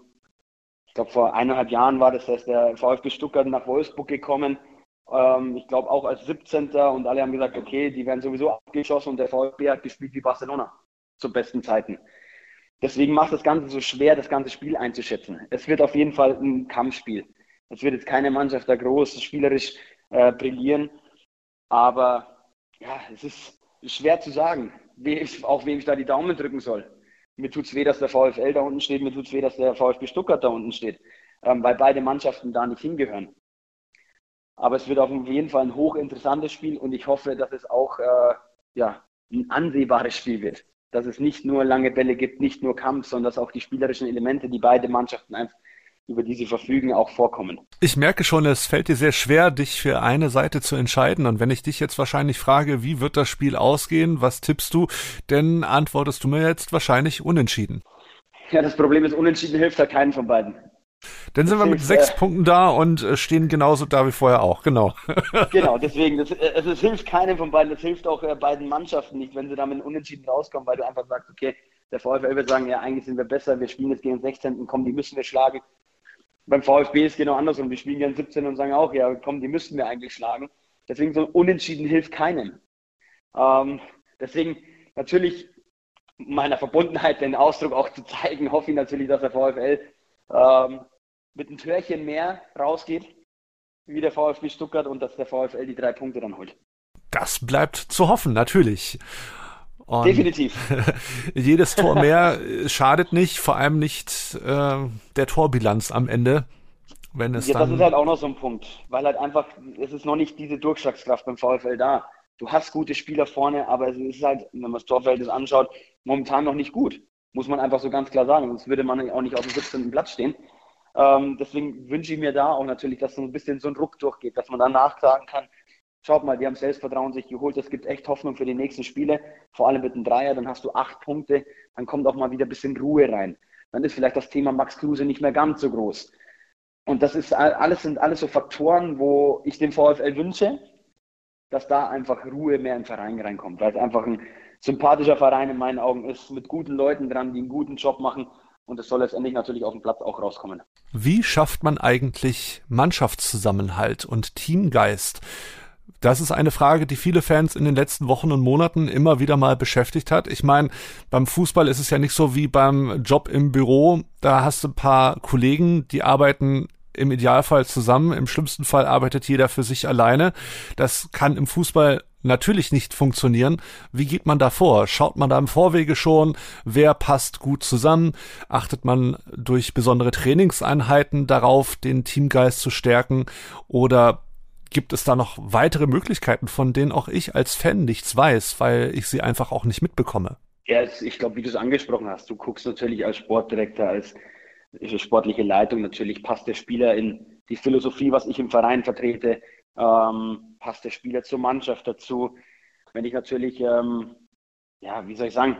ich glaube, vor eineinhalb Jahren war das, dass der VfB Stuttgart nach Wolfsburg gekommen. Ähm, ich glaube auch als 17. und alle haben gesagt, okay, die werden sowieso abgeschossen und der VfB hat gespielt wie Barcelona zu besten Zeiten. Deswegen macht das Ganze so schwer, das ganze Spiel einzuschätzen. Es wird auf jeden Fall ein Kampfspiel. Es wird jetzt keine Mannschaft da groß spielerisch äh, brillieren, aber ja, es ist schwer zu sagen, auf wem ich da die Daumen drücken soll. Mir tut es weh, dass der VfL da unten steht, mir tut es weh, dass der VfB Stuttgart da unten steht, ähm, weil beide Mannschaften da nicht hingehören. Aber es wird auf jeden Fall ein hochinteressantes Spiel und ich hoffe, dass es auch äh, ja, ein ansehbares Spiel wird. Dass es nicht nur lange Bälle gibt, nicht nur Kampf, sondern dass auch die spielerischen Elemente, die beide Mannschaften über die sie verfügen, auch vorkommen. Ich merke schon, es fällt dir sehr schwer, dich für eine Seite zu entscheiden. Und wenn ich dich jetzt wahrscheinlich frage, wie wird das Spiel ausgehen, was tippst du, dann antwortest du mir jetzt wahrscheinlich unentschieden. Ja, das Problem ist, unentschieden hilft halt keinen von beiden. Dann sind das wir mit sechs äh, Punkten da und äh, stehen genauso da wie vorher auch, genau. genau, deswegen, das, es, es, hilft keinem von beiden, das hilft auch äh, beiden Mannschaften nicht, wenn sie da mit Unentschieden rauskommen, weil du einfach sagst, okay, der VfL wird sagen, ja, eigentlich sind wir besser, wir spielen jetzt gegen den 16. komm, die müssen wir schlagen beim VfB ist es genau andersrum. Die spielen gern 17 und sagen auch, ja, komm, die müssten wir eigentlich schlagen. Deswegen so ein Unentschieden hilft keinem. Ähm, deswegen natürlich meiner Verbundenheit den Ausdruck auch zu zeigen, hoffe ich natürlich, dass der VfL ähm, mit einem Türchen mehr rausgeht, wie der VfB Stuttgart und dass der VfL die drei Punkte dann holt. Das bleibt zu hoffen, natürlich. Und Definitiv. jedes Tor mehr schadet nicht, vor allem nicht äh, der Torbilanz am Ende. Wenn es ja, dann das ist halt auch noch so ein Punkt, weil halt einfach, es ist noch nicht diese Durchschlagskraft beim VfL da. Du hast gute Spieler vorne, aber es ist halt, wenn man das Torverhältnis anschaut, momentan noch nicht gut. Muss man einfach so ganz klar sagen. Sonst würde man auch nicht auf dem 17. Platz stehen. Ähm, deswegen wünsche ich mir da auch natürlich, dass so ein bisschen so ein Ruck durchgeht, dass man dann nachtragen kann, schaut mal, die haben Selbstvertrauen sich geholt. Es gibt echt Hoffnung für die nächsten Spiele, vor allem mit dem Dreier. Dann hast du acht Punkte, dann kommt auch mal wieder ein bisschen Ruhe rein. Dann ist vielleicht das Thema Max Kruse nicht mehr ganz so groß. Und das ist alles sind alles so Faktoren, wo ich dem VfL wünsche, dass da einfach Ruhe mehr im Verein reinkommt, weil es einfach ein sympathischer Verein in meinen Augen ist, mit guten Leuten dran, die einen guten Job machen. Und es soll letztendlich natürlich auf dem Platz auch rauskommen. Wie schafft man eigentlich Mannschaftszusammenhalt und Teamgeist? Das ist eine Frage, die viele Fans in den letzten Wochen und Monaten immer wieder mal beschäftigt hat. Ich meine, beim Fußball ist es ja nicht so wie beim Job im Büro. Da hast du ein paar Kollegen, die arbeiten im Idealfall zusammen. Im schlimmsten Fall arbeitet jeder für sich alleine. Das kann im Fußball natürlich nicht funktionieren. Wie geht man da vor? Schaut man da im Vorwege schon, wer passt gut zusammen? Achtet man durch besondere Trainingseinheiten darauf, den Teamgeist zu stärken? Oder gibt es da noch weitere Möglichkeiten, von denen auch ich als Fan nichts weiß, weil ich sie einfach auch nicht mitbekomme? Ja, ich glaube, wie du es angesprochen hast, du guckst natürlich als Sportdirektor, als sportliche Leitung, natürlich passt der Spieler in die Philosophie, was ich im Verein vertrete, ähm, passt der Spieler zur Mannschaft dazu. Wenn ich natürlich, ähm, ja, wie soll ich sagen,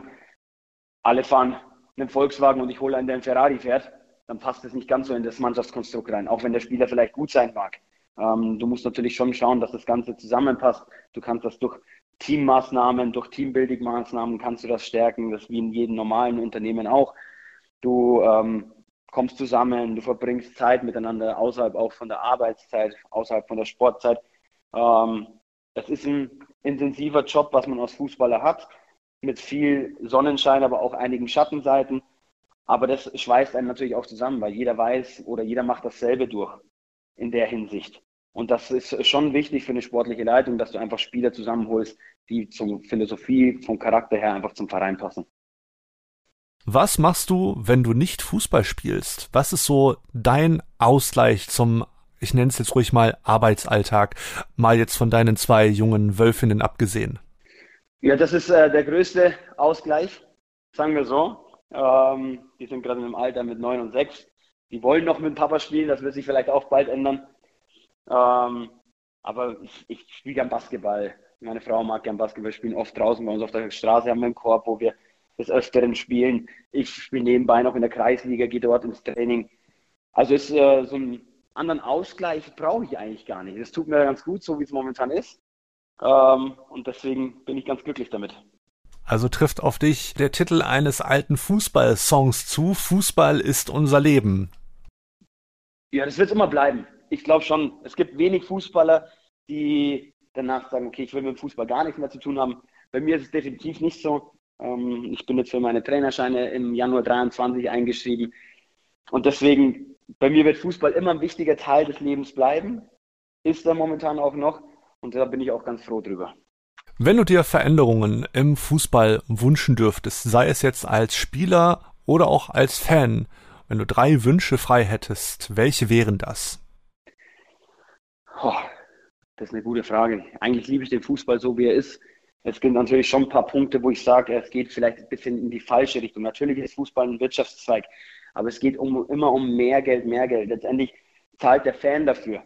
alle fahren einen Volkswagen und ich hole einen, der einen Ferrari fährt, dann passt es nicht ganz so in das Mannschaftskonstrukt rein, auch wenn der Spieler vielleicht gut sein mag. Ähm, du musst natürlich schon schauen, dass das Ganze zusammenpasst. Du kannst das durch Teammaßnahmen, durch Teambuilding-Maßnahmen kannst du das stärken, das wie in jedem normalen Unternehmen auch. Du ähm, kommst zusammen, du verbringst Zeit miteinander außerhalb auch von der Arbeitszeit, außerhalb von der Sportzeit. Ähm, das ist ein intensiver Job, was man als Fußballer hat, mit viel Sonnenschein, aber auch einigen Schattenseiten. Aber das schweißt einen natürlich auch zusammen, weil jeder weiß oder jeder macht dasselbe durch in der Hinsicht. Und das ist schon wichtig für eine sportliche Leitung, dass du einfach Spieler zusammenholst, die zum Philosophie, vom Charakter her einfach zum Verein passen. Was machst du, wenn du nicht Fußball spielst? Was ist so dein Ausgleich zum, ich nenne es jetzt ruhig mal Arbeitsalltag, mal jetzt von deinen zwei jungen Wölfinnen abgesehen? Ja, das ist äh, der größte Ausgleich, sagen wir so. Ähm, die sind gerade im Alter mit neun und sechs. Die wollen noch mit Papa spielen, das wird sich vielleicht auch bald ändern. Ähm, aber ich, ich spiele gern Basketball. Meine Frau mag gern Basketball spielen, oft draußen bei uns auf der Straße haben wir einen Korb, wo wir des Öfteren spielen. Ich spiele nebenbei noch in der Kreisliga, gehe dort ins Training. Also ist äh, so einen anderen Ausgleich brauche ich eigentlich gar nicht. Es tut mir ganz gut, so wie es momentan ist. Ähm, und deswegen bin ich ganz glücklich damit. Also trifft auf dich der Titel eines alten Fußballsongs zu. Fußball ist unser Leben. Ja, das wird immer bleiben. Ich glaube schon. Es gibt wenig Fußballer, die danach sagen, okay, ich will mit dem Fußball gar nichts mehr zu tun haben. Bei mir ist es definitiv nicht so. Ähm, ich bin jetzt für meine Trainerscheine im Januar 23 eingeschrieben. Und deswegen, bei mir wird Fußball immer ein wichtiger Teil des Lebens bleiben. Ist er momentan auch noch. Und da bin ich auch ganz froh drüber. Wenn du dir Veränderungen im Fußball wünschen dürftest, sei es jetzt als Spieler oder auch als Fan, wenn du drei Wünsche frei hättest, welche wären das? Oh, das ist eine gute Frage. Eigentlich liebe ich den Fußball so, wie er ist. Es gibt natürlich schon ein paar Punkte, wo ich sage, es geht vielleicht ein bisschen in die falsche Richtung. Natürlich ist Fußball ein Wirtschaftszweig, aber es geht um, immer um mehr Geld, mehr Geld. Letztendlich zahlt der Fan dafür.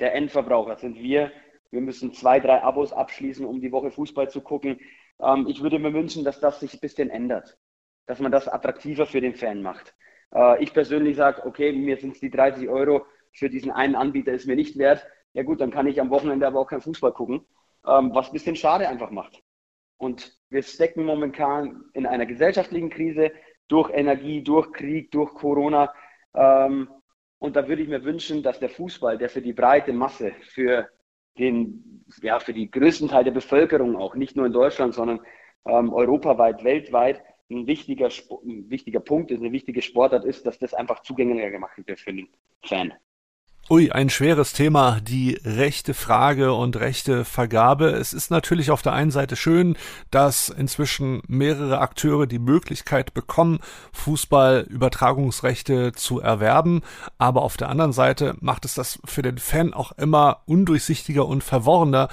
Der Endverbraucher sind wir. Wir müssen zwei, drei Abos abschließen, um die Woche Fußball zu gucken. Ähm, ich würde mir wünschen, dass das sich ein bisschen ändert, dass man das attraktiver für den Fan macht. Äh, ich persönlich sage, okay, mir sind es die 30 Euro für diesen einen Anbieter, ist mir nicht wert. Ja gut, dann kann ich am Wochenende aber auch kein Fußball gucken ähm, was ein bisschen schade einfach macht. Und wir stecken momentan in einer gesellschaftlichen Krise durch Energie, durch Krieg, durch Corona. Ähm, und da würde ich mir wünschen, dass der Fußball, der für die breite Masse, für den, ja, für die größten Teil der Bevölkerung auch, nicht nur in Deutschland, sondern ähm, europaweit, weltweit, ein wichtiger, ein wichtiger Punkt ist, eine wichtige Sportart ist, dass das einfach zugänglicher gemacht wird für den Fan. Ui, ein schweres Thema, die rechte Frage und rechte Vergabe. Es ist natürlich auf der einen Seite schön, dass inzwischen mehrere Akteure die Möglichkeit bekommen, Fußballübertragungsrechte zu erwerben, aber auf der anderen Seite macht es das für den Fan auch immer undurchsichtiger und verworrener.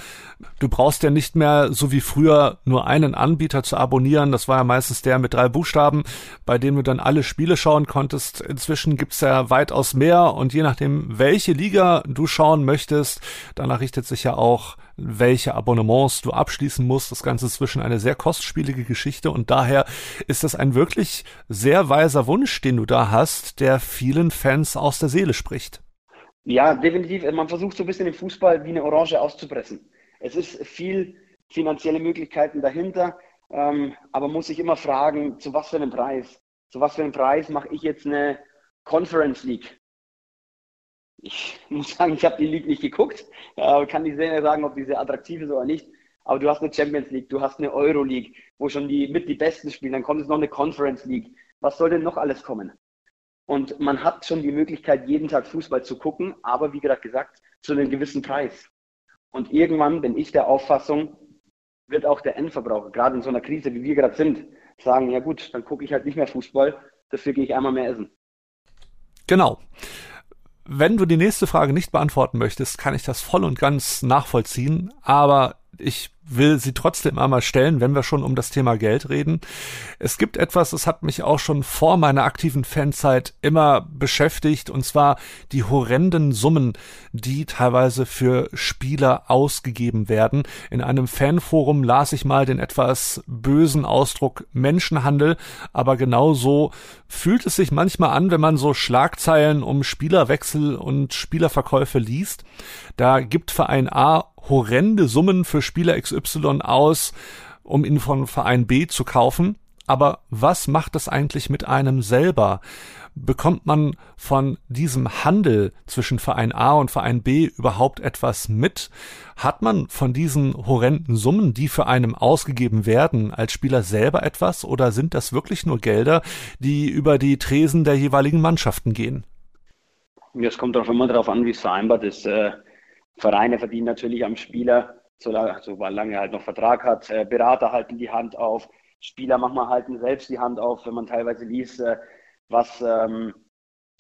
Du brauchst ja nicht mehr so wie früher nur einen Anbieter zu abonnieren, das war ja meistens der mit drei Buchstaben, bei dem du dann alle Spiele schauen konntest. Inzwischen gibt's ja weitaus mehr und je nachdem, welche welche Liga du schauen möchtest. Danach richtet sich ja auch, welche Abonnements du abschließen musst. Das Ganze ist zwischen eine sehr kostspielige Geschichte und daher ist das ein wirklich sehr weiser Wunsch, den du da hast, der vielen Fans aus der Seele spricht. Ja, definitiv. Man versucht so ein bisschen den Fußball wie eine Orange auszupressen. Es ist viel finanzielle Möglichkeiten dahinter, ähm, aber muss sich immer fragen, zu was für einem Preis? Zu was für einem Preis mache ich jetzt eine Conference League? Ich muss sagen, ich habe die League nicht geguckt, kann nicht sehr sagen, ob die sehr attraktiv ist oder nicht. Aber du hast eine Champions League, du hast eine Euro League, wo schon die mit die Besten spielen, dann kommt es noch eine Conference League. Was soll denn noch alles kommen? Und man hat schon die Möglichkeit, jeden Tag Fußball zu gucken, aber wie gerade gesagt, zu einem gewissen Preis. Und irgendwann bin ich der Auffassung, wird auch der Endverbraucher, gerade in so einer Krise, wie wir gerade sind, sagen, ja gut, dann gucke ich halt nicht mehr Fußball, dafür gehe ich einmal mehr essen. Genau. Wenn du die nächste Frage nicht beantworten möchtest, kann ich das voll und ganz nachvollziehen, aber ich will sie trotzdem einmal stellen, wenn wir schon um das Thema Geld reden. Es gibt etwas, das hat mich auch schon vor meiner aktiven Fanzeit immer beschäftigt, und zwar die horrenden Summen, die teilweise für Spieler ausgegeben werden. In einem Fanforum las ich mal den etwas bösen Ausdruck Menschenhandel, aber genauso fühlt es sich manchmal an, wenn man so Schlagzeilen um Spielerwechsel und Spielerverkäufe liest. Da gibt Verein A horrende Summen für Spieler XY aus, um ihn von Verein B zu kaufen. Aber was macht das eigentlich mit einem selber? Bekommt man von diesem Handel zwischen Verein A und Verein B überhaupt etwas mit? Hat man von diesen horrenden Summen, die für einem ausgegeben werden, als Spieler selber etwas oder sind das wirklich nur Gelder, die über die Tresen der jeweiligen Mannschaften gehen? Es kommt auch immer darauf an, wie es vereinbart ist. Äh, Vereine verdienen natürlich am Spieler, solange, solange er halt noch Vertrag hat. Äh, Berater halten die Hand auf. Spieler manchmal halten selbst die Hand auf, wenn man teilweise liest, äh, was ähm,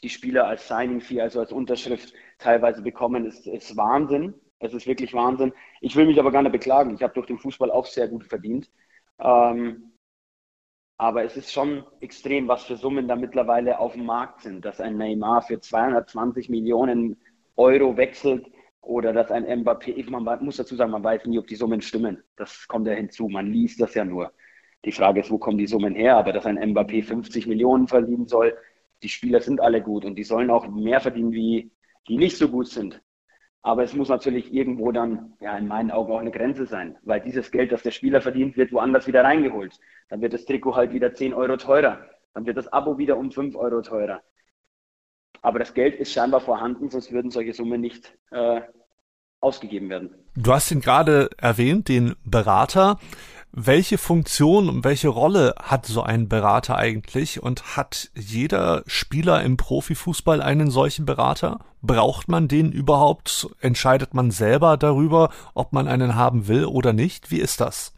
die Spieler als Signing-Fee, also als Unterschrift teilweise bekommen, ist, ist Wahnsinn. Es ist wirklich Wahnsinn. Ich will mich aber gar nicht beklagen. Ich habe durch den Fußball auch sehr gut verdient. Ähm, aber es ist schon extrem, was für Summen da mittlerweile auf dem Markt sind, dass ein Neymar für 220 Millionen Euro wechselt oder dass ein Mbappé, man muss dazu sagen, man weiß nie, ob die Summen stimmen. Das kommt ja hinzu. Man liest das ja nur. Die Frage ist, wo kommen die Summen her? Aber dass ein Mbappé 50 Millionen verdienen soll, die Spieler sind alle gut und die sollen auch mehr verdienen, wie die nicht so gut sind. Aber es muss natürlich irgendwo dann, ja, in meinen Augen auch eine Grenze sein, weil dieses Geld, das der Spieler verdient, wird woanders wieder reingeholt. Dann wird das Trikot halt wieder 10 Euro teurer. Dann wird das Abo wieder um 5 Euro teurer. Aber das Geld ist scheinbar vorhanden, sonst würden solche Summen nicht äh, ausgegeben werden. Du hast ihn gerade erwähnt, den Berater. Welche Funktion und welche Rolle hat so ein Berater eigentlich? Und hat jeder Spieler im Profifußball einen solchen Berater? Braucht man den überhaupt? Entscheidet man selber darüber, ob man einen haben will oder nicht? Wie ist das?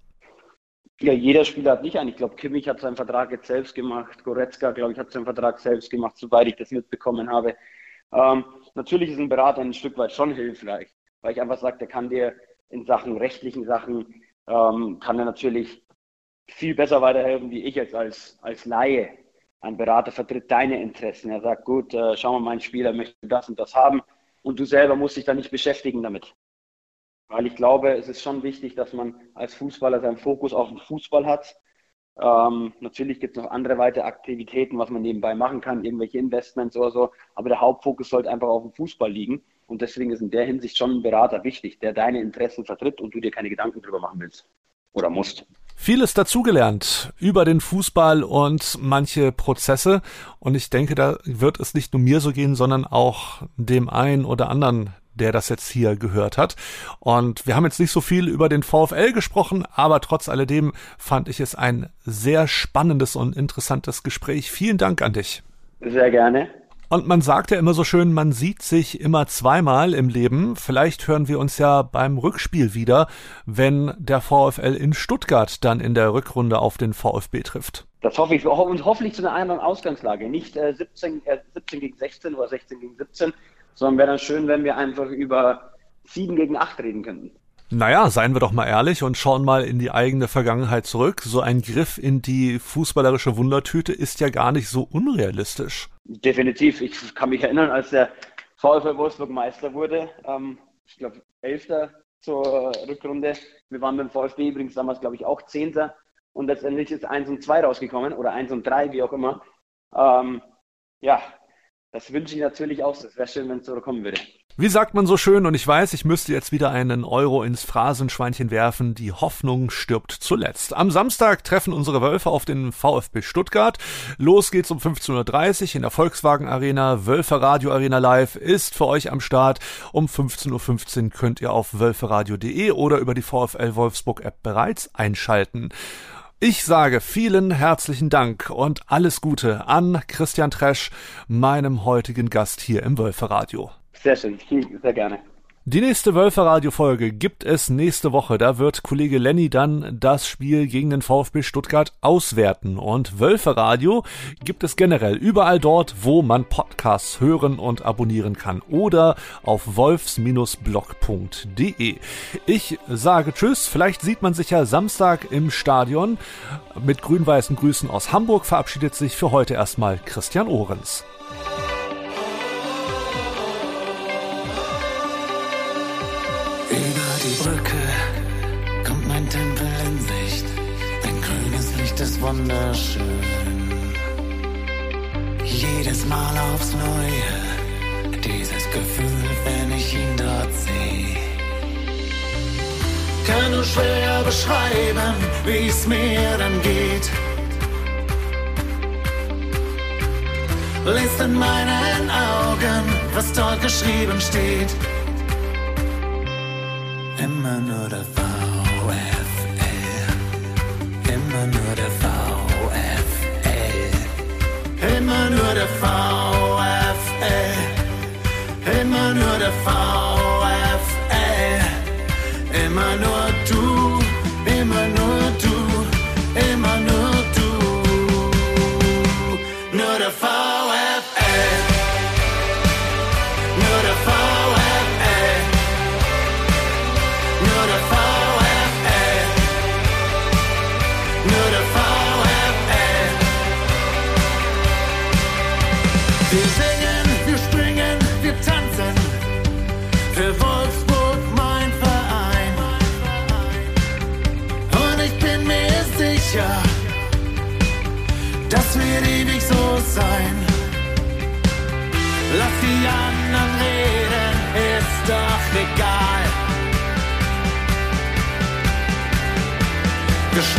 Ja, jeder Spieler hat nicht einen. Ich glaube, Kimmich hat seinen Vertrag jetzt selbst gemacht. Goretzka, glaube ich, hat seinen Vertrag selbst gemacht, soweit ich das mitbekommen habe. Ähm, natürlich ist ein Berater ein Stück weit schon hilfreich, weil ich einfach sage, der kann dir in Sachen rechtlichen Sachen, ähm, kann er natürlich viel besser weiterhelfen wie ich jetzt als, als Laie. Ein Berater vertritt deine Interessen. Er sagt, gut, äh, schau mal, mein Spieler möchte das und das haben und du selber musst dich da nicht beschäftigen damit. Weil ich glaube, es ist schon wichtig, dass man als Fußballer seinen Fokus auf den Fußball hat. Ähm, natürlich gibt es noch andere weitere Aktivitäten, was man nebenbei machen kann, irgendwelche Investments oder so. Aber der Hauptfokus sollte einfach auf dem Fußball liegen. Und deswegen ist in der Hinsicht schon ein Berater wichtig, der deine Interessen vertritt und du dir keine Gedanken drüber machen willst oder musst. Vieles dazugelernt über den Fußball und manche Prozesse. Und ich denke, da wird es nicht nur mir so gehen, sondern auch dem einen oder anderen, der das jetzt hier gehört hat. Und wir haben jetzt nicht so viel über den VfL gesprochen, aber trotz alledem fand ich es ein sehr spannendes und interessantes Gespräch. Vielen Dank an dich. Sehr gerne. Und man sagt ja immer so schön, man sieht sich immer zweimal im Leben. Vielleicht hören wir uns ja beim Rückspiel wieder, wenn der VfL in Stuttgart dann in der Rückrunde auf den VfB trifft. Das hoffe ich und hoffentlich zu einer anderen Ausgangslage. Nicht äh, 17, äh, 17 gegen 16 oder 16 gegen 17, sondern wäre dann schön, wenn wir einfach über 7 gegen 8 reden könnten. Naja, seien wir doch mal ehrlich und schauen mal in die eigene Vergangenheit zurück. So ein Griff in die fußballerische Wundertüte ist ja gar nicht so unrealistisch. Definitiv. Ich kann mich erinnern, als der VfL Wolfsburg Meister wurde, ähm, ich glaube, Elfter zur Rückrunde. Wir waren beim VfB übrigens damals, glaube ich, auch Zehnter. Und letztendlich ist 1 und 2 rausgekommen oder 1 und 3, wie auch immer. Ähm, ja, das wünsche ich natürlich auch. Es wäre schön, wenn es so kommen würde. Wie sagt man so schön, und ich weiß, ich müsste jetzt wieder einen Euro ins Phrasenschweinchen werfen, die Hoffnung stirbt zuletzt. Am Samstag treffen unsere Wölfe auf den VfB Stuttgart. Los geht's um 15.30 Uhr in der Volkswagen Arena. Wölfe Radio Arena Live ist für euch am Start. Um 15.15 Uhr könnt ihr auf wölferadio.de oder über die VfL Wolfsburg App bereits einschalten. Ich sage vielen herzlichen Dank und alles Gute an Christian Tresch, meinem heutigen Gast hier im Wölferadio. Sehr schön, sehr gerne. Die nächste Wölfe-Radio-Folge gibt es nächste Woche. Da wird Kollege Lenny dann das Spiel gegen den VfB Stuttgart auswerten. Und Wölfe-Radio gibt es generell überall dort, wo man Podcasts hören und abonnieren kann. Oder auf wolfs-blog.de. Ich sage Tschüss. Vielleicht sieht man sich ja Samstag im Stadion. Mit grün-weißen Grüßen aus Hamburg verabschiedet sich für heute erstmal Christian Ohrens. Die Brücke kommt mein Tempel in Sicht. Dein grünes Licht ist wunderschön. Jedes Mal aufs Neue, dieses Gefühl, wenn ich ihn dort sehe. Kann nur schwer beschreiben, wie es mir dann geht. Lest in meinen Augen, was dort geschrieben steht immer nur der VfL. Immer nur der VfL. Immer nur der VfL.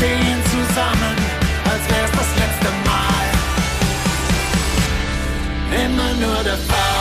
Stehen zusammen, als wär's das letzte Mal. Immer nur der Fall.